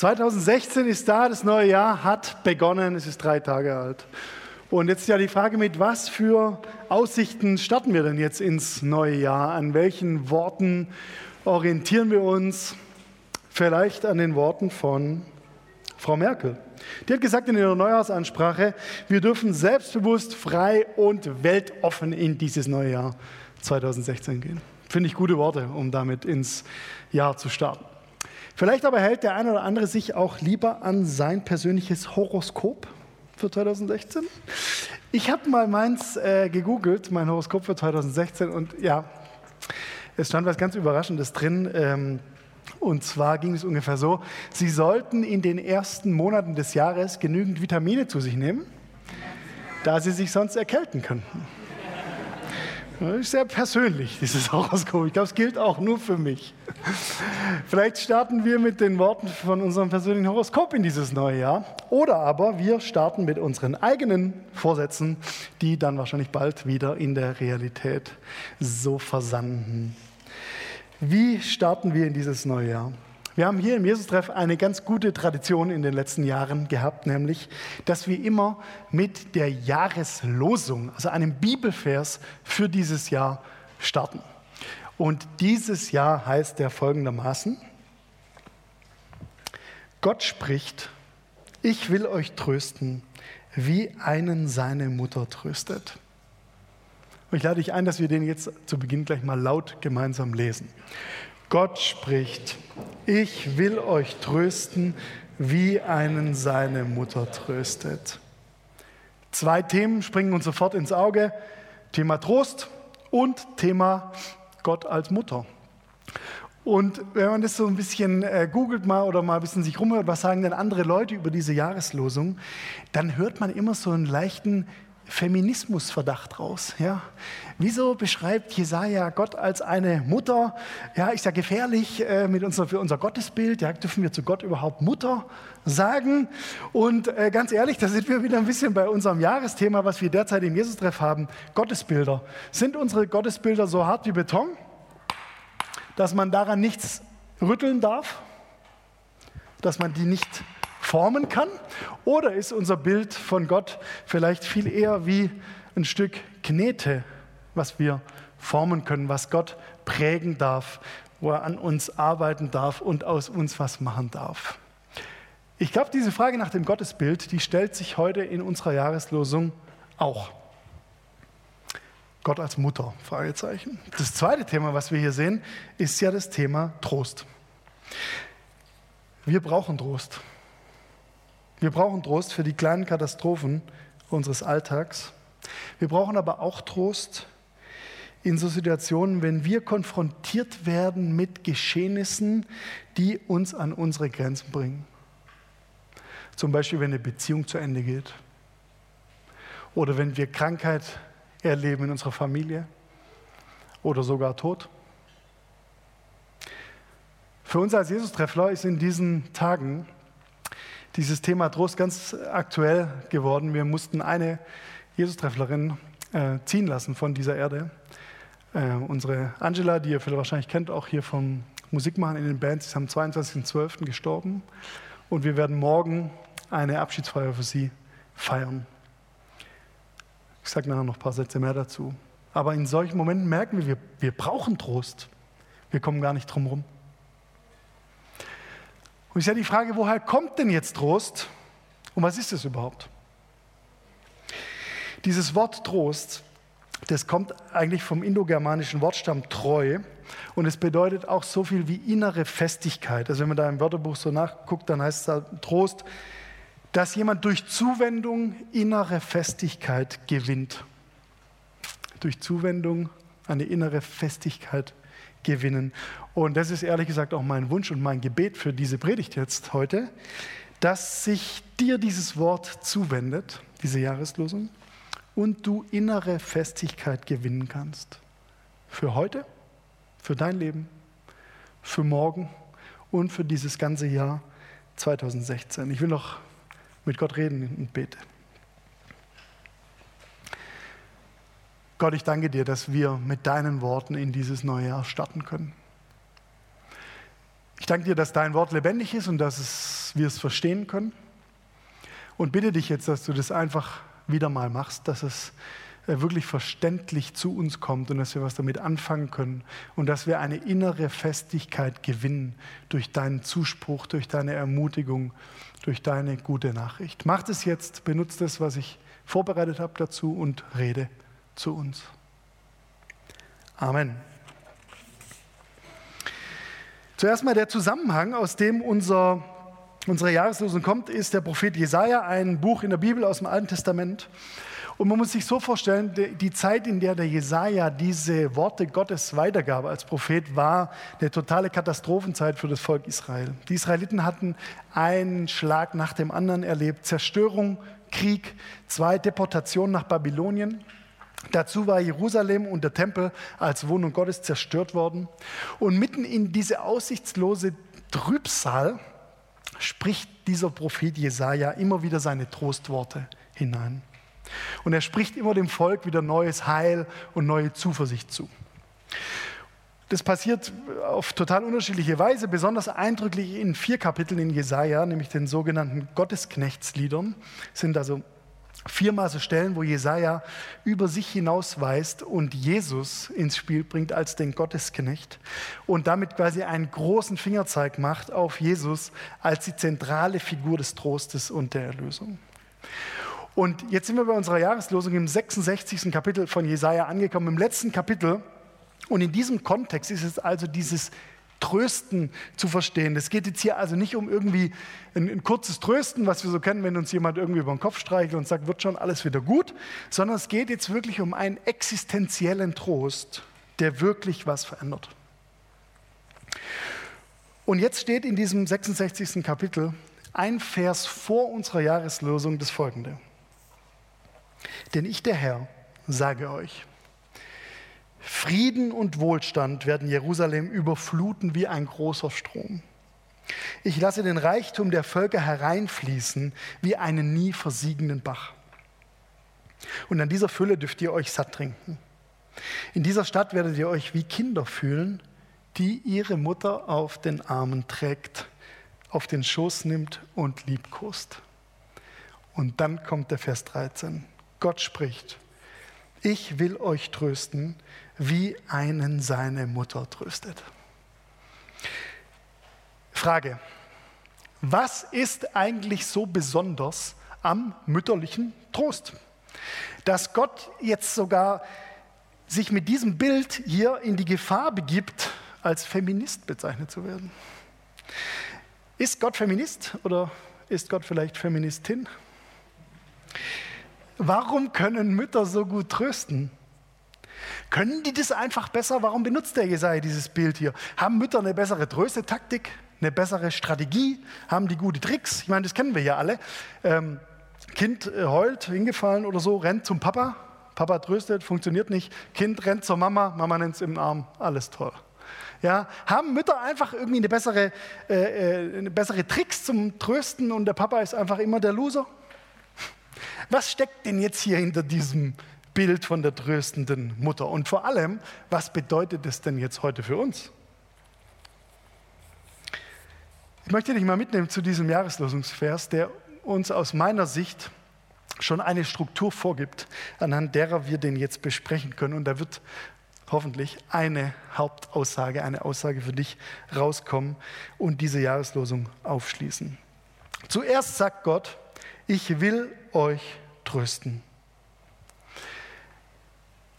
2016 ist da, das neue Jahr hat begonnen, es ist drei Tage alt. Und jetzt ist ja die Frage, mit was für Aussichten starten wir denn jetzt ins neue Jahr? An welchen Worten orientieren wir uns? Vielleicht an den Worten von Frau Merkel. Die hat gesagt in ihrer Neujahrsansprache, wir dürfen selbstbewusst, frei und weltoffen in dieses neue Jahr 2016 gehen. Finde ich gute Worte, um damit ins Jahr zu starten. Vielleicht aber hält der eine oder andere sich auch lieber an sein persönliches Horoskop für 2016. Ich habe mal meins äh, gegoogelt, mein Horoskop für 2016, und ja, es stand was ganz Überraschendes drin. Ähm, und zwar ging es ungefähr so, Sie sollten in den ersten Monaten des Jahres genügend Vitamine zu sich nehmen, da Sie sich sonst erkälten könnten. Ist sehr persönlich, dieses Horoskop. Ich glaube, es gilt auch nur für mich. Vielleicht starten wir mit den Worten von unserem persönlichen Horoskop in dieses neue Jahr. Oder aber wir starten mit unseren eigenen Vorsätzen, die dann wahrscheinlich bald wieder in der Realität so versanden. Wie starten wir in dieses neue Jahr? Wir haben hier im Jesus-Treff eine ganz gute Tradition in den letzten Jahren gehabt, nämlich, dass wir immer mit der Jahreslosung, also einem Bibelvers für dieses Jahr starten. Und dieses Jahr heißt der folgendermaßen, Gott spricht, ich will euch trösten, wie einen seine Mutter tröstet. Und ich lade dich ein, dass wir den jetzt zu Beginn gleich mal laut gemeinsam lesen. Gott spricht, ich will euch trösten, wie einen seine Mutter tröstet. Zwei Themen springen uns sofort ins Auge. Thema Trost und Thema Gott als Mutter. Und wenn man das so ein bisschen äh, googelt mal oder mal ein bisschen sich rumhört, was sagen denn andere Leute über diese Jahreslosung, dann hört man immer so einen leichten Feminismusverdacht raus. Ja? Wieso beschreibt Jesaja Gott als eine Mutter? Ja, ist ja gefährlich äh, mit unser, für unser Gottesbild. Ja, dürfen wir zu Gott überhaupt Mutter sagen? Und äh, ganz ehrlich, da sind wir wieder ein bisschen bei unserem Jahresthema, was wir derzeit im Jesus-Treff haben: Gottesbilder. Sind unsere Gottesbilder so hart wie Beton, dass man daran nichts rütteln darf? Dass man die nicht formen kann? Oder ist unser Bild von Gott vielleicht viel eher wie ein Stück Knete, was wir formen können, was Gott prägen darf, wo er an uns arbeiten darf und aus uns was machen darf? Ich glaube, diese Frage nach dem Gottesbild, die stellt sich heute in unserer Jahreslosung auch. Gott als Mutter? Fragezeichen. Das zweite Thema, was wir hier sehen, ist ja das Thema Trost. Wir brauchen Trost. Wir brauchen Trost für die kleinen Katastrophen unseres Alltags. Wir brauchen aber auch Trost in so Situationen, wenn wir konfrontiert werden mit Geschehnissen, die uns an unsere Grenzen bringen. Zum Beispiel, wenn eine Beziehung zu Ende geht oder wenn wir Krankheit erleben in unserer Familie oder sogar Tod. Für uns als Jesus-Treffler ist in diesen Tagen dieses Thema Trost ganz aktuell geworden. Wir mussten eine Jesus-Trefflerin äh, ziehen lassen von dieser Erde. Äh, unsere Angela, die ihr vielleicht wahrscheinlich kennt, auch hier vom Musikmachen in den Bands, ist am 22.12. gestorben. Und wir werden morgen eine Abschiedsfeier für sie feiern. Ich sage nachher noch ein paar Sätze mehr dazu. Aber in solchen Momenten merken wir, wir, wir brauchen Trost. Wir kommen gar nicht drum herum. Und ich ja die Frage, woher kommt denn jetzt Trost und was ist es überhaupt? Dieses Wort Trost, das kommt eigentlich vom indogermanischen Wortstamm treu und es bedeutet auch so viel wie innere Festigkeit. Also wenn man da im Wörterbuch so nachguckt, dann heißt es da Trost, dass jemand durch Zuwendung innere Festigkeit gewinnt. Durch Zuwendung eine innere Festigkeit gewinnen. Und das ist ehrlich gesagt auch mein Wunsch und mein Gebet für diese Predigt jetzt heute, dass sich dir dieses Wort zuwendet, diese Jahreslosung, und du innere Festigkeit gewinnen kannst. Für heute, für dein Leben, für morgen und für dieses ganze Jahr 2016. Ich will noch mit Gott reden und bete. Gott, ich danke dir, dass wir mit deinen Worten in dieses neue Jahr starten können. Ich danke dir, dass dein Wort lebendig ist und dass es, wir es verstehen können. Und bitte dich jetzt, dass du das einfach wieder mal machst, dass es äh, wirklich verständlich zu uns kommt und dass wir was damit anfangen können und dass wir eine innere Festigkeit gewinnen durch deinen Zuspruch, durch deine Ermutigung, durch deine gute Nachricht. Mach es jetzt, benutze das, was ich vorbereitet habe dazu und rede zu uns. Amen. Zuerst mal der Zusammenhang, aus dem unser, unsere Jahreslosung kommt, ist der Prophet Jesaja, ein Buch in der Bibel aus dem Alten Testament. Und man muss sich so vorstellen, die Zeit, in der der Jesaja diese Worte Gottes weitergab als Prophet, war eine totale Katastrophenzeit für das Volk Israel. Die Israeliten hatten einen Schlag nach dem anderen erlebt: Zerstörung, Krieg, zwei Deportationen nach Babylonien. Dazu war Jerusalem und der Tempel als Wohnung Gottes zerstört worden. Und mitten in diese aussichtslose Trübsal spricht dieser Prophet Jesaja immer wieder seine Trostworte hinein. Und er spricht immer dem Volk wieder neues Heil und neue Zuversicht zu. Das passiert auf total unterschiedliche Weise, besonders eindrücklich in vier Kapiteln in Jesaja, nämlich den sogenannten Gottesknechtsliedern. Das sind also viermal so Stellen, wo Jesaja über sich hinausweist und Jesus ins Spiel bringt als den Gottesknecht und damit quasi einen großen Fingerzeig macht auf Jesus als die zentrale Figur des Trostes und der Erlösung. Und jetzt sind wir bei unserer Jahreslosung im 66. Kapitel von Jesaja angekommen, im letzten Kapitel. Und in diesem Kontext ist es also dieses Trösten zu verstehen. Es geht jetzt hier also nicht um irgendwie ein, ein, kurzes Trösten, was wir so kennen, wenn uns jemand irgendwie über den Kopf streichelt und sagt, wird schon alles wieder gut, sondern es geht jetzt wirklich um einen existenziellen Trost, der wirklich was verändert. Und jetzt steht in diesem 66. Kapitel ein Vers vor unserer Jahreslosung das folgende. Denn ich, der Herr, sage euch, Frieden und Wohlstand werden Jerusalem überfluten wie ein großer Strom. Ich lasse den Reichtum der Völker hereinfließen wie einen nie versiegenden Bach. Und an dieser Fülle dürft ihr euch satt trinken. In dieser Stadt werdet ihr euch wie Kinder fühlen, die ihre Mutter auf den Armen trägt, auf den Schoß nimmt und liebkost. Und dann kommt der Vers 13. Gott spricht, ich will euch trösten, wie einen seine Mutter tröstet. Frage, was ist eigentlich so besonders am mütterlichen Trost? Dass Gott jetzt sogar sich mit diesem Bild hier in die Gefahr begibt, als Feminist bezeichnet zu werden. Ist Gott Feminist oder ist Gott vielleicht Feministin? Warum können Mütter so gut trösten? Können die das einfach besser? Warum benutzt der Jesaja dieses Bild hier? Haben Mütter eine bessere Tröstetaktik, eine bessere Strategie? Haben die gute Tricks? Ich meine, das kennen wir ja alle. Ähm, kind äh, heult, hingefallen oder so, rennt zum Papa. Papa tröstet, funktioniert nicht. Kind rennt zur Mama, Mama nennt es im Arm. Alles toll. Ja, haben Mütter einfach irgendwie eine bessere, äh, äh, eine bessere Tricks zum Trösten und der Papa ist einfach immer der Loser? Was steckt denn jetzt hier hinter diesem Bild von der tröstenden Mutter? Und vor allem, was bedeutet es denn jetzt heute für uns? Ich möchte dich mal mitnehmen zu diesem Jahreslosungsvers, der uns aus meiner Sicht schon eine Struktur vorgibt, anhand derer wir den jetzt besprechen können. Und da wird hoffentlich eine Hauptaussage, eine Aussage für dich rauskommen und diese Jahreslosung aufschließen. Zuerst sagt Gott, ich will euch trösten.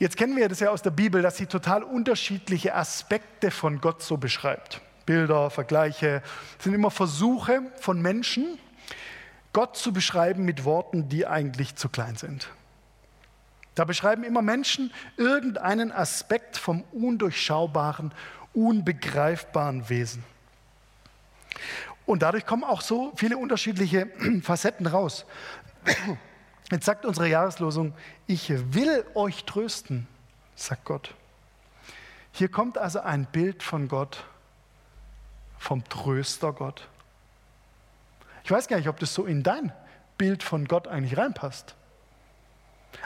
Jetzt kennen wir das ja aus der Bibel, dass sie total unterschiedliche Aspekte von Gott so beschreibt. Bilder, Vergleiche, sind immer Versuche von Menschen, Gott zu beschreiben mit Worten, die eigentlich zu klein sind. Da beschreiben immer Menschen irgendeinen Aspekt vom undurchschaubaren, unbegreifbaren Wesen. Und dadurch kommen auch so viele unterschiedliche Facetten raus. Jetzt sagt unsere Jahreslosung, ich will euch trösten, sagt Gott. Hier kommt also ein Bild von Gott, vom Tröster Gott. Ich weiß gar nicht, ob das so in dein Bild von Gott eigentlich reinpasst.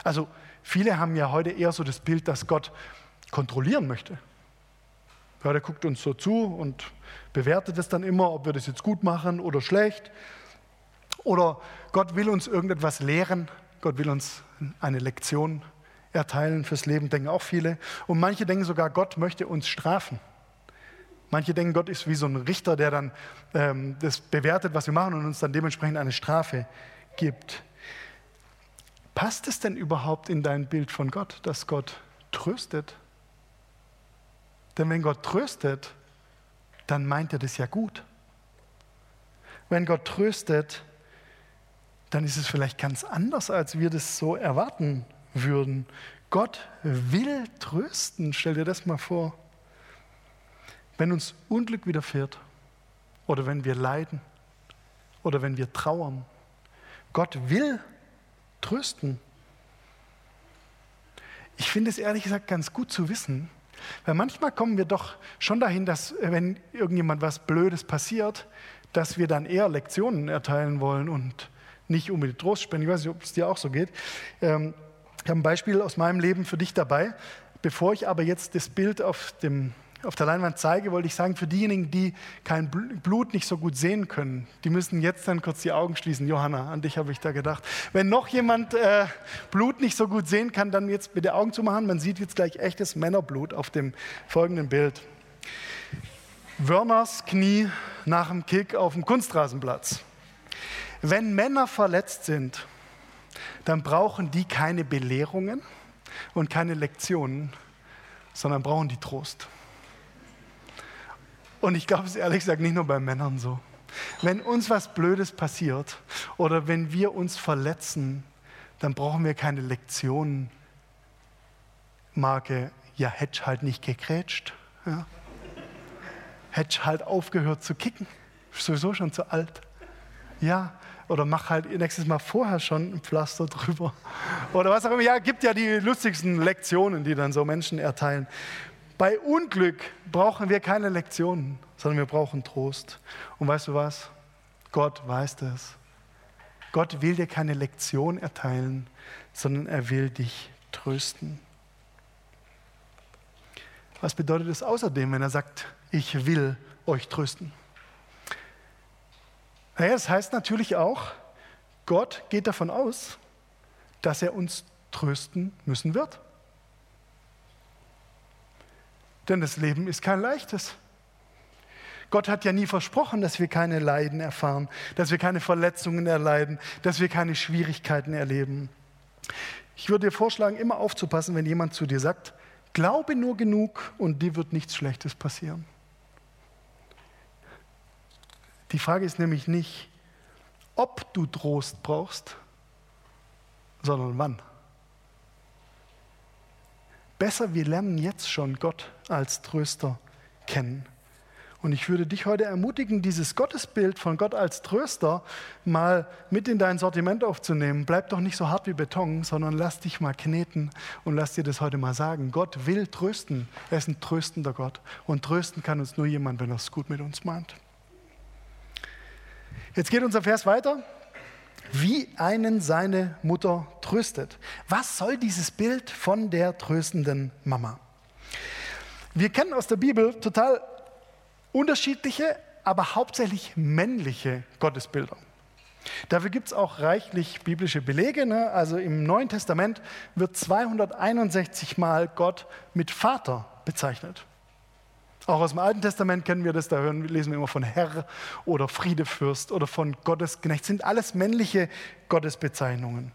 Also viele haben ja heute eher so das Bild, dass Gott kontrollieren möchte. Ja, der guckt uns so zu und bewertet es dann immer, ob wir das jetzt gut machen oder schlecht. Oder Gott will uns irgendetwas lehren, Gott will uns eine Lektion erteilen fürs Leben, denken auch viele. Und manche denken sogar, Gott möchte uns strafen. Manche denken, Gott ist wie so ein Richter, der dann ähm, das bewertet, was wir machen und uns dann dementsprechend eine Strafe gibt. Passt es denn überhaupt in dein Bild von Gott, dass Gott tröstet? Denn wenn Gott tröstet, dann meint er das ja gut. Wenn Gott tröstet, dann ist es vielleicht ganz anders, als wir das so erwarten würden. Gott will trösten, stell dir das mal vor. Wenn uns Unglück widerfährt oder wenn wir leiden oder wenn wir trauern, Gott will trösten. Ich finde es ehrlich gesagt ganz gut zu wissen, weil manchmal kommen wir doch schon dahin, dass wenn irgendjemand was Blödes passiert, dass wir dann eher Lektionen erteilen wollen und nicht unbedingt Trost spenden. Ich weiß nicht, ob es dir auch so geht. Ähm, ich habe ein Beispiel aus meinem Leben für dich dabei. Bevor ich aber jetzt das Bild auf, dem, auf der Leinwand zeige, wollte ich sagen, für diejenigen, die kein Blut nicht so gut sehen können, die müssen jetzt dann kurz die Augen schließen. Johanna, an dich habe ich da gedacht. Wenn noch jemand äh, Blut nicht so gut sehen kann, dann jetzt bitte Augen zu machen. Man sieht jetzt gleich echtes Männerblut auf dem folgenden Bild. Wörners Knie nach dem Kick auf dem Kunstrasenplatz. Wenn Männer verletzt sind, dann brauchen die keine Belehrungen und keine Lektionen, sondern brauchen die Trost. Und ich glaube es ehrlich gesagt nicht nur bei Männern so. Wenn uns was Blödes passiert oder wenn wir uns verletzen, dann brauchen wir keine Lektionen. Marke, ja, hätte halt nicht gekrätscht. Ja. Hätte halt aufgehört zu kicken. Sowieso schon zu alt. Ja, oder mach halt nächstes Mal vorher schon ein Pflaster drüber. Oder was auch immer. Ja, gibt ja die lustigsten Lektionen, die dann so Menschen erteilen. Bei Unglück brauchen wir keine Lektionen, sondern wir brauchen Trost. Und weißt du was? Gott weiß das. Gott will dir keine Lektion erteilen, sondern er will dich trösten. Was bedeutet es außerdem, wenn er sagt, ich will euch trösten? Naja, das heißt natürlich auch, Gott geht davon aus, dass er uns trösten müssen wird. Denn das Leben ist kein leichtes. Gott hat ja nie versprochen, dass wir keine Leiden erfahren, dass wir keine Verletzungen erleiden, dass wir keine Schwierigkeiten erleben. Ich würde dir vorschlagen, immer aufzupassen, wenn jemand zu dir sagt, glaube nur genug und dir wird nichts Schlechtes passieren. Die Frage ist nämlich nicht, ob du Trost brauchst, sondern wann. Besser, wir lernen jetzt schon Gott als Tröster kennen. Und ich würde dich heute ermutigen, dieses Gottesbild von Gott als Tröster mal mit in dein Sortiment aufzunehmen. Bleib doch nicht so hart wie Beton, sondern lass dich mal kneten und lass dir das heute mal sagen. Gott will trösten. Er ist ein tröstender Gott. Und trösten kann uns nur jemand, wenn er es gut mit uns meint. Jetzt geht unser Vers weiter. Wie einen seine Mutter tröstet. Was soll dieses Bild von der tröstenden Mama? Wir kennen aus der Bibel total unterschiedliche, aber hauptsächlich männliche Gottesbilder. Dafür gibt es auch reichlich biblische Belege. Ne? Also im Neuen Testament wird 261 Mal Gott mit Vater bezeichnet. Auch aus dem Alten Testament kennen wir das, da hören, lesen wir immer von Herr oder Friedefürst oder von Gottesknecht. Das sind alles männliche Gottesbezeichnungen.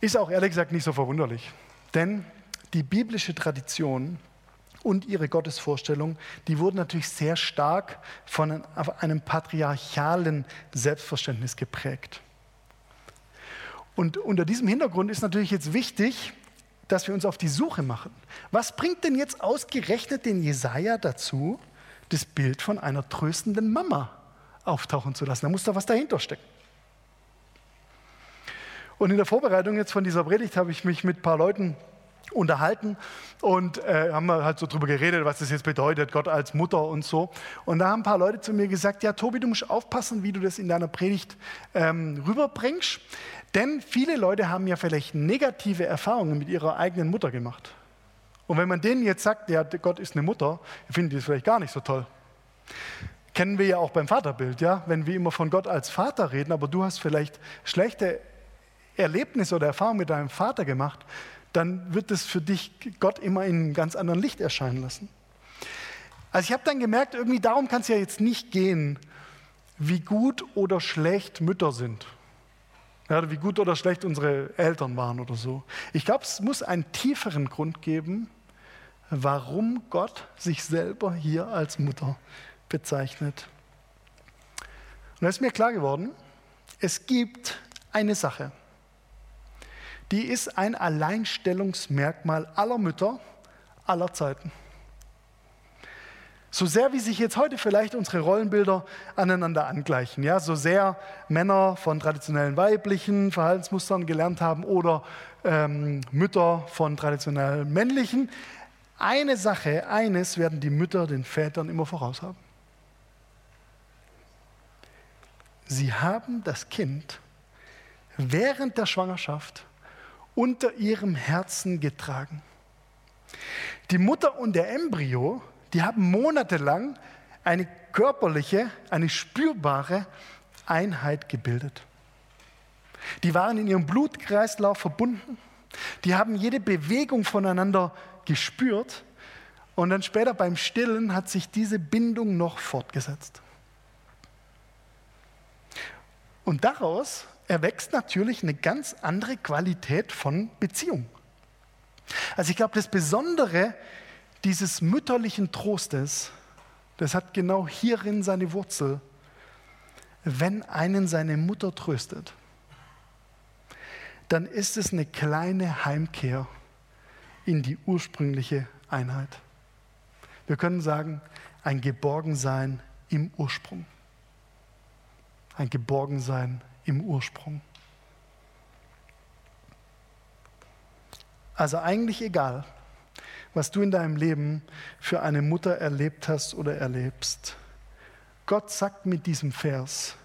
Ist auch ehrlich gesagt nicht so verwunderlich, denn die biblische Tradition und ihre Gottesvorstellung, die wurden natürlich sehr stark von einem patriarchalen Selbstverständnis geprägt. Und unter diesem Hintergrund ist natürlich jetzt wichtig, dass wir uns auf die Suche machen. Was bringt denn jetzt ausgerechnet den Jesaja dazu, das Bild von einer tröstenden Mama auftauchen zu lassen? Da muss da was dahinter stecken. Und in der Vorbereitung jetzt von dieser Predigt habe ich mich mit ein paar Leuten unterhalten und äh, haben halt so drüber geredet, was das jetzt bedeutet, Gott als Mutter und so. Und da haben ein paar Leute zu mir gesagt, ja Tobi, du musst aufpassen, wie du das in deiner Predigt ähm, rüberbringst, denn viele Leute haben ja vielleicht negative Erfahrungen mit ihrer eigenen Mutter gemacht. Und wenn man denen jetzt sagt, ja, Gott ist eine Mutter, finden die das vielleicht gar nicht so toll. Kennen wir ja auch beim Vaterbild, ja? Wenn wir immer von Gott als Vater reden, aber du hast vielleicht schlechte Erlebnisse oder Erfahrungen mit deinem Vater gemacht, dann wird es für dich Gott immer in einem ganz anderen Licht erscheinen lassen. Also ich habe dann gemerkt, irgendwie darum kann es ja jetzt nicht gehen, wie gut oder schlecht Mütter sind. Ja, wie gut oder schlecht unsere Eltern waren oder so. Ich glaube, es muss einen tieferen Grund geben, warum Gott sich selber hier als Mutter bezeichnet. Und da ist mir klar geworden, es gibt eine Sache, die ist ein Alleinstellungsmerkmal aller Mütter aller Zeiten. So sehr wie sich jetzt heute vielleicht unsere Rollenbilder aneinander angleichen, ja, so sehr Männer von traditionellen weiblichen Verhaltensmustern gelernt haben oder ähm, Mütter von traditionell männlichen, eine Sache, eines werden die Mütter den Vätern immer voraus haben. Sie haben das Kind während der Schwangerschaft unter ihrem Herzen getragen. Die Mutter und der Embryo die haben monatelang eine körperliche, eine spürbare Einheit gebildet. Die waren in ihrem Blutkreislauf verbunden. Die haben jede Bewegung voneinander gespürt. Und dann später beim Stillen hat sich diese Bindung noch fortgesetzt. Und daraus erwächst natürlich eine ganz andere Qualität von Beziehung. Also ich glaube, das Besondere dieses mütterlichen Trostes, das hat genau hierin seine Wurzel. Wenn einen seine Mutter tröstet, dann ist es eine kleine Heimkehr in die ursprüngliche Einheit. Wir können sagen, ein Geborgensein im Ursprung. Ein Geborgensein im Ursprung. Also eigentlich egal, was du in deinem Leben für eine Mutter erlebt hast oder erlebst. Gott sagt mit diesem Vers,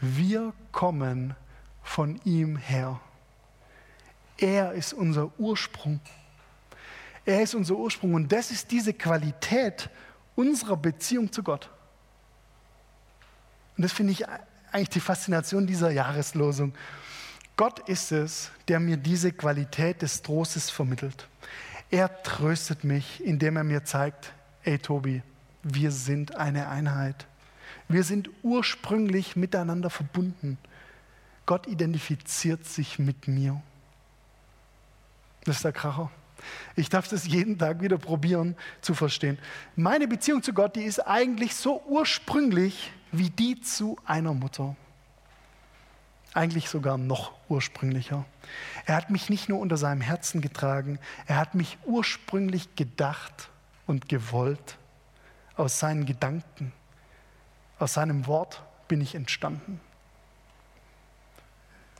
wir kommen von ihm her. Er ist unser Ursprung. Er ist unser Ursprung und das ist diese Qualität unserer Beziehung zu Gott. Und das finde ich eigentlich die Faszination dieser Jahreslosung. Gott ist es, der mir diese Qualität des Trostes vermittelt. Er tröstet mich, indem er mir zeigt, ey Tobi, wir sind eine Einheit. Wir sind ursprünglich miteinander verbunden. Gott identifiziert sich mit mir. Das ist der Kracher. Ich darf das jeden Tag wieder probieren zu verstehen. Meine Beziehung zu Gott, die ist eigentlich so ursprünglich wie die zu einer Mutter eigentlich sogar noch ursprünglicher. Er hat mich nicht nur unter seinem Herzen getragen, er hat mich ursprünglich gedacht und gewollt. Aus seinen Gedanken, aus seinem Wort bin ich entstanden.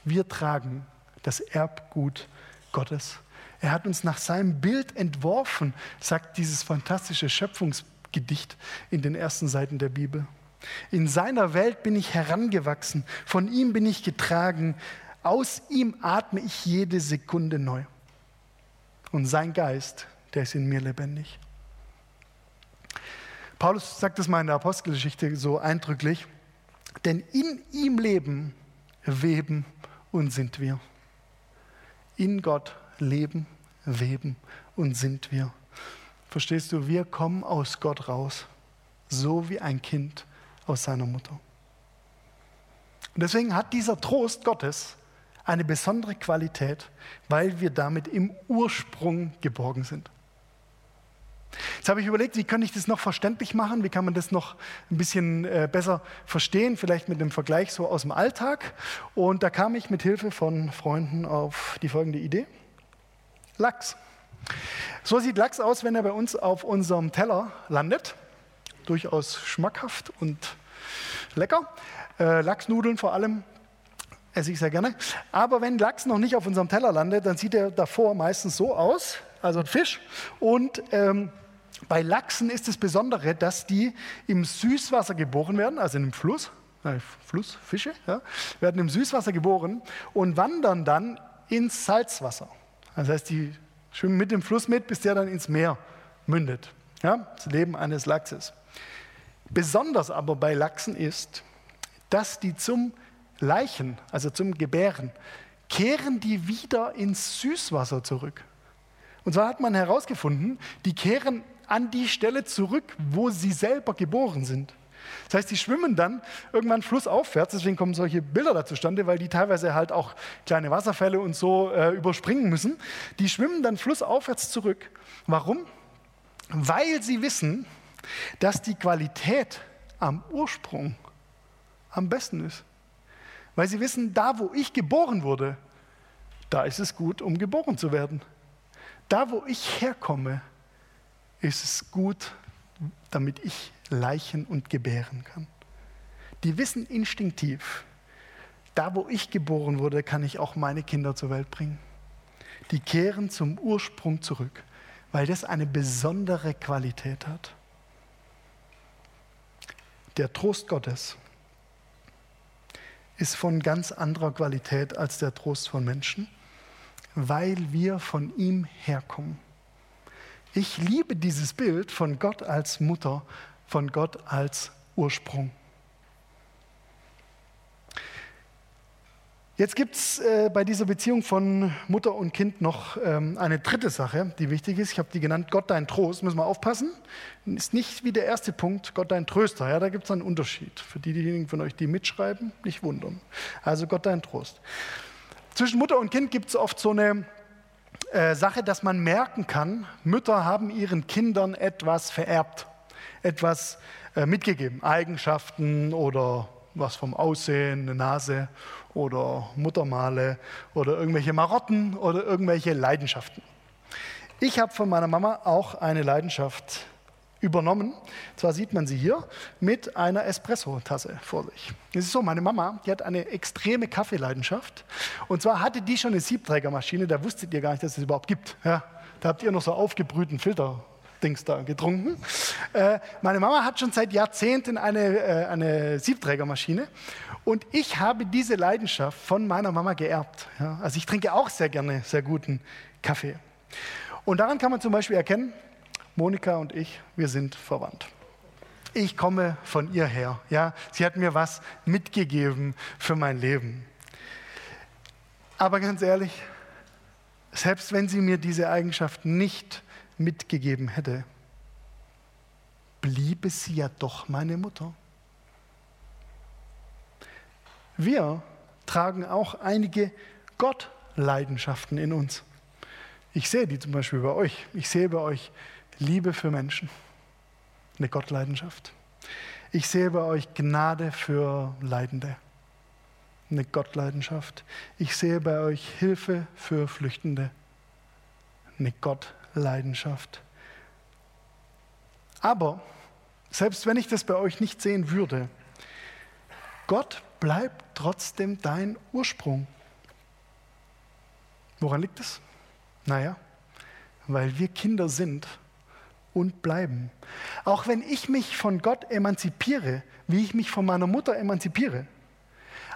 Wir tragen das Erbgut Gottes. Er hat uns nach seinem Bild entworfen, sagt dieses fantastische Schöpfungsgedicht in den ersten Seiten der Bibel. In seiner Welt bin ich herangewachsen, von ihm bin ich getragen, aus ihm atme ich jede Sekunde neu. Und sein Geist, der ist in mir lebendig. Paulus sagt es mal in der Apostelgeschichte so eindrücklich, denn in ihm leben, weben und sind wir. In Gott leben, weben und sind wir. Verstehst du, wir kommen aus Gott raus, so wie ein Kind aus seiner Mutter. Und deswegen hat dieser Trost Gottes eine besondere Qualität, weil wir damit im Ursprung geborgen sind. Jetzt habe ich überlegt, wie kann ich das noch verständlich machen? Wie kann man das noch ein bisschen äh, besser verstehen? Vielleicht mit einem Vergleich so aus dem Alltag. Und da kam ich mit Hilfe von Freunden auf die folgende Idee: Lachs. So sieht Lachs aus, wenn er bei uns auf unserem Teller landet durchaus schmackhaft und lecker. Äh, Lachsnudeln vor allem esse ich sehr gerne. Aber wenn Lachs noch nicht auf unserem Teller landet, dann sieht er davor meistens so aus, also ein Fisch. Und ähm, bei Lachsen ist das Besondere, dass die im Süßwasser geboren werden, also in einem Fluss. Äh, Flussfische ja, werden im Süßwasser geboren und wandern dann ins Salzwasser. Das heißt, die schwimmen mit dem Fluss mit, bis der dann ins Meer mündet. Ja, das Leben eines Lachses. Besonders aber bei Lachsen ist, dass die zum Leichen, also zum Gebären, kehren die wieder ins Süßwasser zurück. Und zwar hat man herausgefunden, die kehren an die Stelle zurück, wo sie selber geboren sind. Das heißt, die schwimmen dann irgendwann flussaufwärts, deswegen kommen solche Bilder da zustande, weil die teilweise halt auch kleine Wasserfälle und so äh, überspringen müssen. Die schwimmen dann flussaufwärts zurück. Warum? Weil sie wissen, dass die Qualität am Ursprung am besten ist. Weil sie wissen, da wo ich geboren wurde, da ist es gut, um geboren zu werden. Da wo ich herkomme, ist es gut, damit ich leichen und gebären kann. Die wissen instinktiv, da wo ich geboren wurde, kann ich auch meine Kinder zur Welt bringen. Die kehren zum Ursprung zurück, weil das eine besondere Qualität hat. Der Trost Gottes ist von ganz anderer Qualität als der Trost von Menschen, weil wir von ihm herkommen. Ich liebe dieses Bild von Gott als Mutter, von Gott als Ursprung. Jetzt gibt es äh, bei dieser Beziehung von Mutter und Kind noch ähm, eine dritte Sache, die wichtig ist. Ich habe die genannt, Gott dein Trost. Müssen wir aufpassen. Ist nicht wie der erste Punkt, Gott dein Tröster. Ja, da gibt es einen Unterschied. Für diejenigen von euch, die mitschreiben, nicht wundern. Also Gott dein Trost. Zwischen Mutter und Kind gibt es oft so eine äh, Sache, dass man merken kann, Mütter haben ihren Kindern etwas vererbt, etwas äh, mitgegeben, Eigenschaften oder was vom Aussehen, eine Nase oder Muttermale oder irgendwelche Marotten oder irgendwelche Leidenschaften. Ich habe von meiner Mama auch eine Leidenschaft übernommen. Zwar sieht man sie hier mit einer Espresso-Tasse vor sich. Es ist so, meine Mama, die hat eine extreme Kaffeeleidenschaft. Und zwar hatte die schon eine Siebträgermaschine, da wusstet ihr gar nicht, dass es überhaupt gibt. Ja, da habt ihr noch so aufgebrühten Filter Dings da getrunken. Äh, meine Mama hat schon seit Jahrzehnten eine, äh, eine Siebträgermaschine und ich habe diese Leidenschaft von meiner Mama geerbt. Ja? Also ich trinke auch sehr gerne sehr guten Kaffee. Und daran kann man zum Beispiel erkennen, Monika und ich, wir sind verwandt. Ich komme von ihr her. Ja? Sie hat mir was mitgegeben für mein Leben. Aber ganz ehrlich, selbst wenn sie mir diese Eigenschaft nicht mitgegeben hätte, bliebe sie ja doch meine Mutter. Wir tragen auch einige Gottleidenschaften in uns. Ich sehe die zum Beispiel bei euch. Ich sehe bei euch Liebe für Menschen, eine Gottleidenschaft. Ich sehe bei euch Gnade für Leidende, eine Gottleidenschaft. Ich sehe bei euch Hilfe für Flüchtende, eine Gottleidenschaft. Leidenschaft. Aber selbst wenn ich das bei euch nicht sehen würde, Gott bleibt trotzdem dein Ursprung. Woran liegt es? Naja, weil wir Kinder sind und bleiben. Auch wenn ich mich von Gott emanzipiere, wie ich mich von meiner Mutter emanzipiere,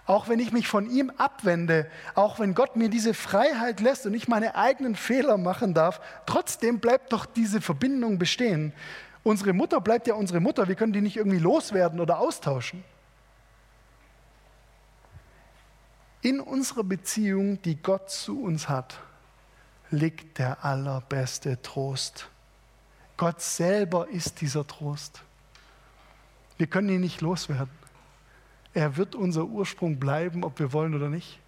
auch wenn ich mich von ihm abwende, auch wenn Gott mir diese Freiheit lässt und ich meine eigenen Fehler machen darf, trotzdem bleibt doch diese Verbindung bestehen. Unsere Mutter bleibt ja unsere Mutter, wir können die nicht irgendwie loswerden oder austauschen. In unserer Beziehung, die Gott zu uns hat, liegt der allerbeste Trost. Gott selber ist dieser Trost. Wir können ihn nicht loswerden. Er wird unser Ursprung bleiben, ob wir wollen oder nicht.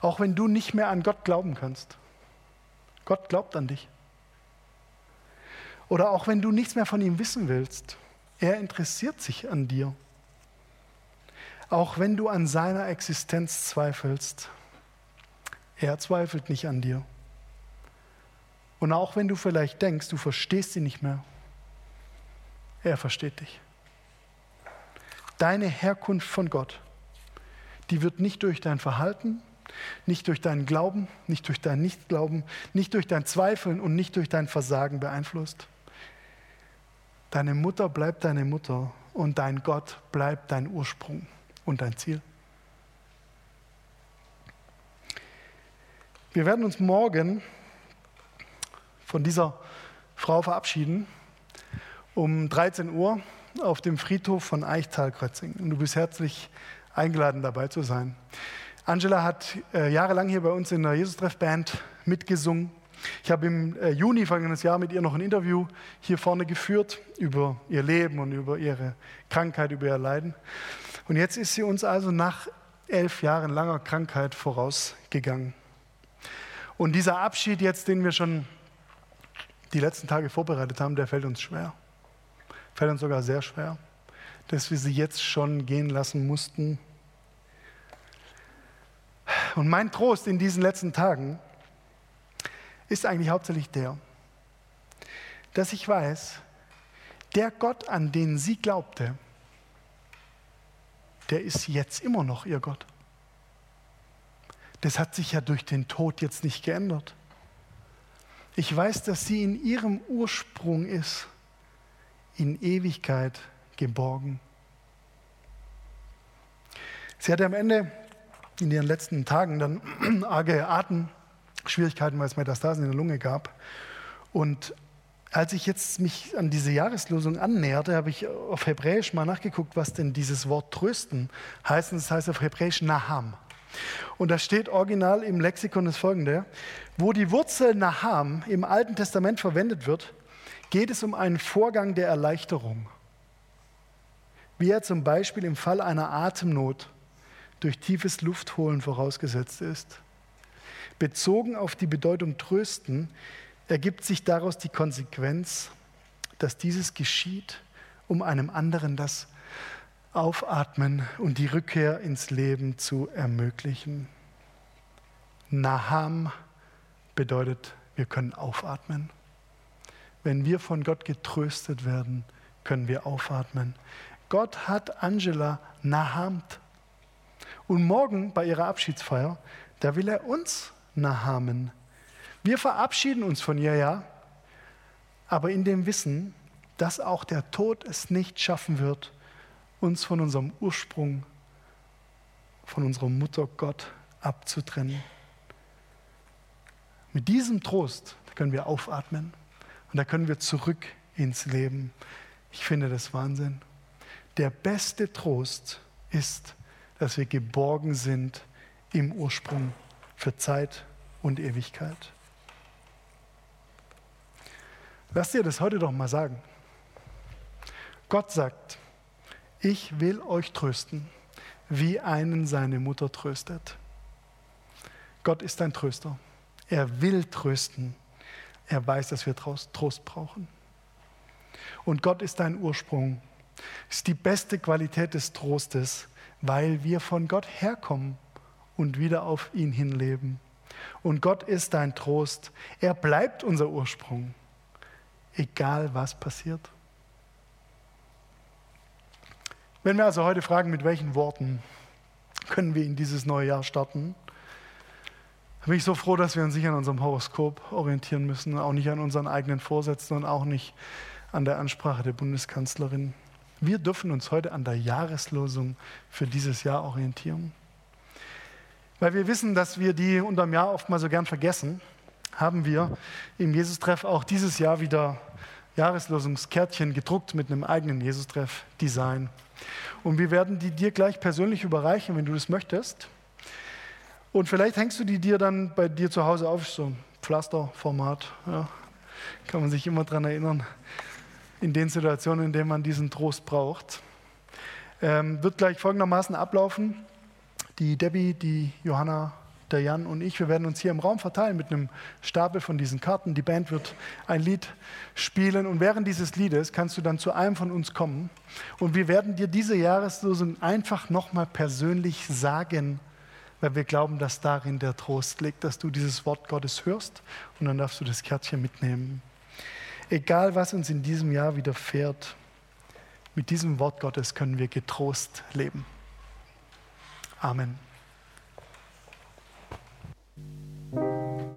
Auch wenn du nicht mehr an Gott glauben kannst. Gott glaubt an dich. Oder auch wenn du nichts mehr von ihm wissen willst. Er interessiert sich an dir. Auch wenn du an seiner Existenz zweifelst. Er zweifelt nicht an dir. Und auch wenn du vielleicht denkst, du verstehst ihn nicht mehr. Er versteht dich deine Herkunft von Gott, die wird nicht durch dein Verhalten, nicht durch deinen Glauben, nicht durch dein Nichtglauben, nicht durch dein Zweifeln und nicht durch dein Versagen beeinflusst. Deine Mutter bleibt deine Mutter und dein Gott bleibt dein Ursprung und dein Ziel. Wir werden uns morgen von dieser Frau verabschieden um 13 Uhr auf dem Friedhof von Eichtal-Krötzing. Und du bist herzlich eingeladen, dabei zu sein. Angela hat äh, jahrelang hier bei uns in der Jesus-Treff-Band mitgesungen. Ich habe im äh, Juni vergangenes Jahr mit ihr noch ein Interview hier vorne geführt über ihr Leben und über ihre Krankheit, über ihr Leiden. Und jetzt ist sie uns also nach elf Jahren langer Krankheit vorausgegangen. Und dieser Abschied jetzt, den wir schon die letzten Tage vorbereitet haben, der fällt uns schwer. Fällt uns sogar sehr schwer, dass wir sie jetzt schon gehen lassen mussten. Und mein Trost in diesen letzten Tagen ist eigentlich hauptsächlich der, dass ich weiß, der Gott, an den sie glaubte, der ist jetzt immer noch ihr Gott. Das hat sich ja durch den Tod jetzt nicht geändert. Ich weiß, dass sie in ihrem Ursprung ist, in Ewigkeit geborgen. Sie hatte am Ende in ihren letzten Tagen dann arge Atemschwierigkeiten, weil es Metastasen in der Lunge gab. Und als ich jetzt mich an diese Jahreslosung annäherte, habe ich auf Hebräisch mal nachgeguckt, was denn dieses Wort trösten heißt. Und das heißt auf Hebräisch Naham. Und da steht original im Lexikon das folgende: Wo die Wurzel Naham im Alten Testament verwendet wird, geht es um einen Vorgang der Erleichterung. Wie er zum Beispiel im Fall einer Atemnot durch tiefes Luftholen vorausgesetzt ist. Bezogen auf die Bedeutung trösten ergibt sich daraus die Konsequenz, dass dieses geschieht, um einem anderen das Aufatmen und die Rückkehr ins Leben zu ermöglichen. Naham bedeutet, wir können aufatmen. Wenn wir von Gott getröstet werden, können wir aufatmen. Gott hat Angela nahamt. Und morgen bei ihrer Abschiedsfeier, da will er uns nahamen. Wir verabschieden uns von ihr, ja, aber in dem Wissen, dass auch der Tod es nicht schaffen wird, uns von unserem Ursprung, von unserer Mutter Gott abzutrennen. Mit diesem Trost können wir aufatmen und da können wir zurück ins Leben. Ich finde das Wahnsinn. Der beste Trost ist, dass wir geborgen sind im Ursprung für Zeit und Ewigkeit. Lass dir das heute doch mal sagen. Gott sagt, ich will euch trösten, wie einen seine Mutter tröstet. Gott ist ein Tröster. Er will trösten. Er weiß, dass wir Trost brauchen. Und Gott ist dein Ursprung. Ist die beste Qualität des Trostes, weil wir von Gott herkommen und wieder auf ihn hinleben. Und Gott ist dein Trost. Er bleibt unser Ursprung egal was passiert. Wenn wir also heute fragen, mit welchen Worten können wir in dieses neue Jahr starten, bin ich so froh, dass wir uns nicht an unserem Horoskop orientieren müssen, auch nicht an unseren eigenen Vorsätzen und auch nicht an der Ansprache der Bundeskanzlerin. Wir dürfen uns heute an der Jahreslosung für dieses Jahr orientieren. Weil wir wissen, dass wir die unterm Jahr oft mal so gern vergessen haben wir im Jesus-Treff auch dieses Jahr wieder Jahreslosungskärtchen gedruckt mit einem eigenen Jesus-Treff-Design. Und wir werden die dir gleich persönlich überreichen, wenn du das möchtest. Und vielleicht hängst du die dir dann bei dir zu Hause auf, so ein Pflasterformat. Ja. Kann man sich immer daran erinnern, in den Situationen, in denen man diesen Trost braucht. Ähm, wird gleich folgendermaßen ablaufen. Die Debbie, die Johanna der Jan und ich, wir werden uns hier im Raum verteilen mit einem Stapel von diesen Karten. Die Band wird ein Lied spielen und während dieses Liedes kannst du dann zu einem von uns kommen und wir werden dir diese Jahreslosung einfach nochmal persönlich sagen, weil wir glauben, dass darin der Trost liegt, dass du dieses Wort Gottes hörst und dann darfst du das Kärtchen mitnehmen. Egal, was uns in diesem Jahr widerfährt, mit diesem Wort Gottes können wir getrost leben. Amen.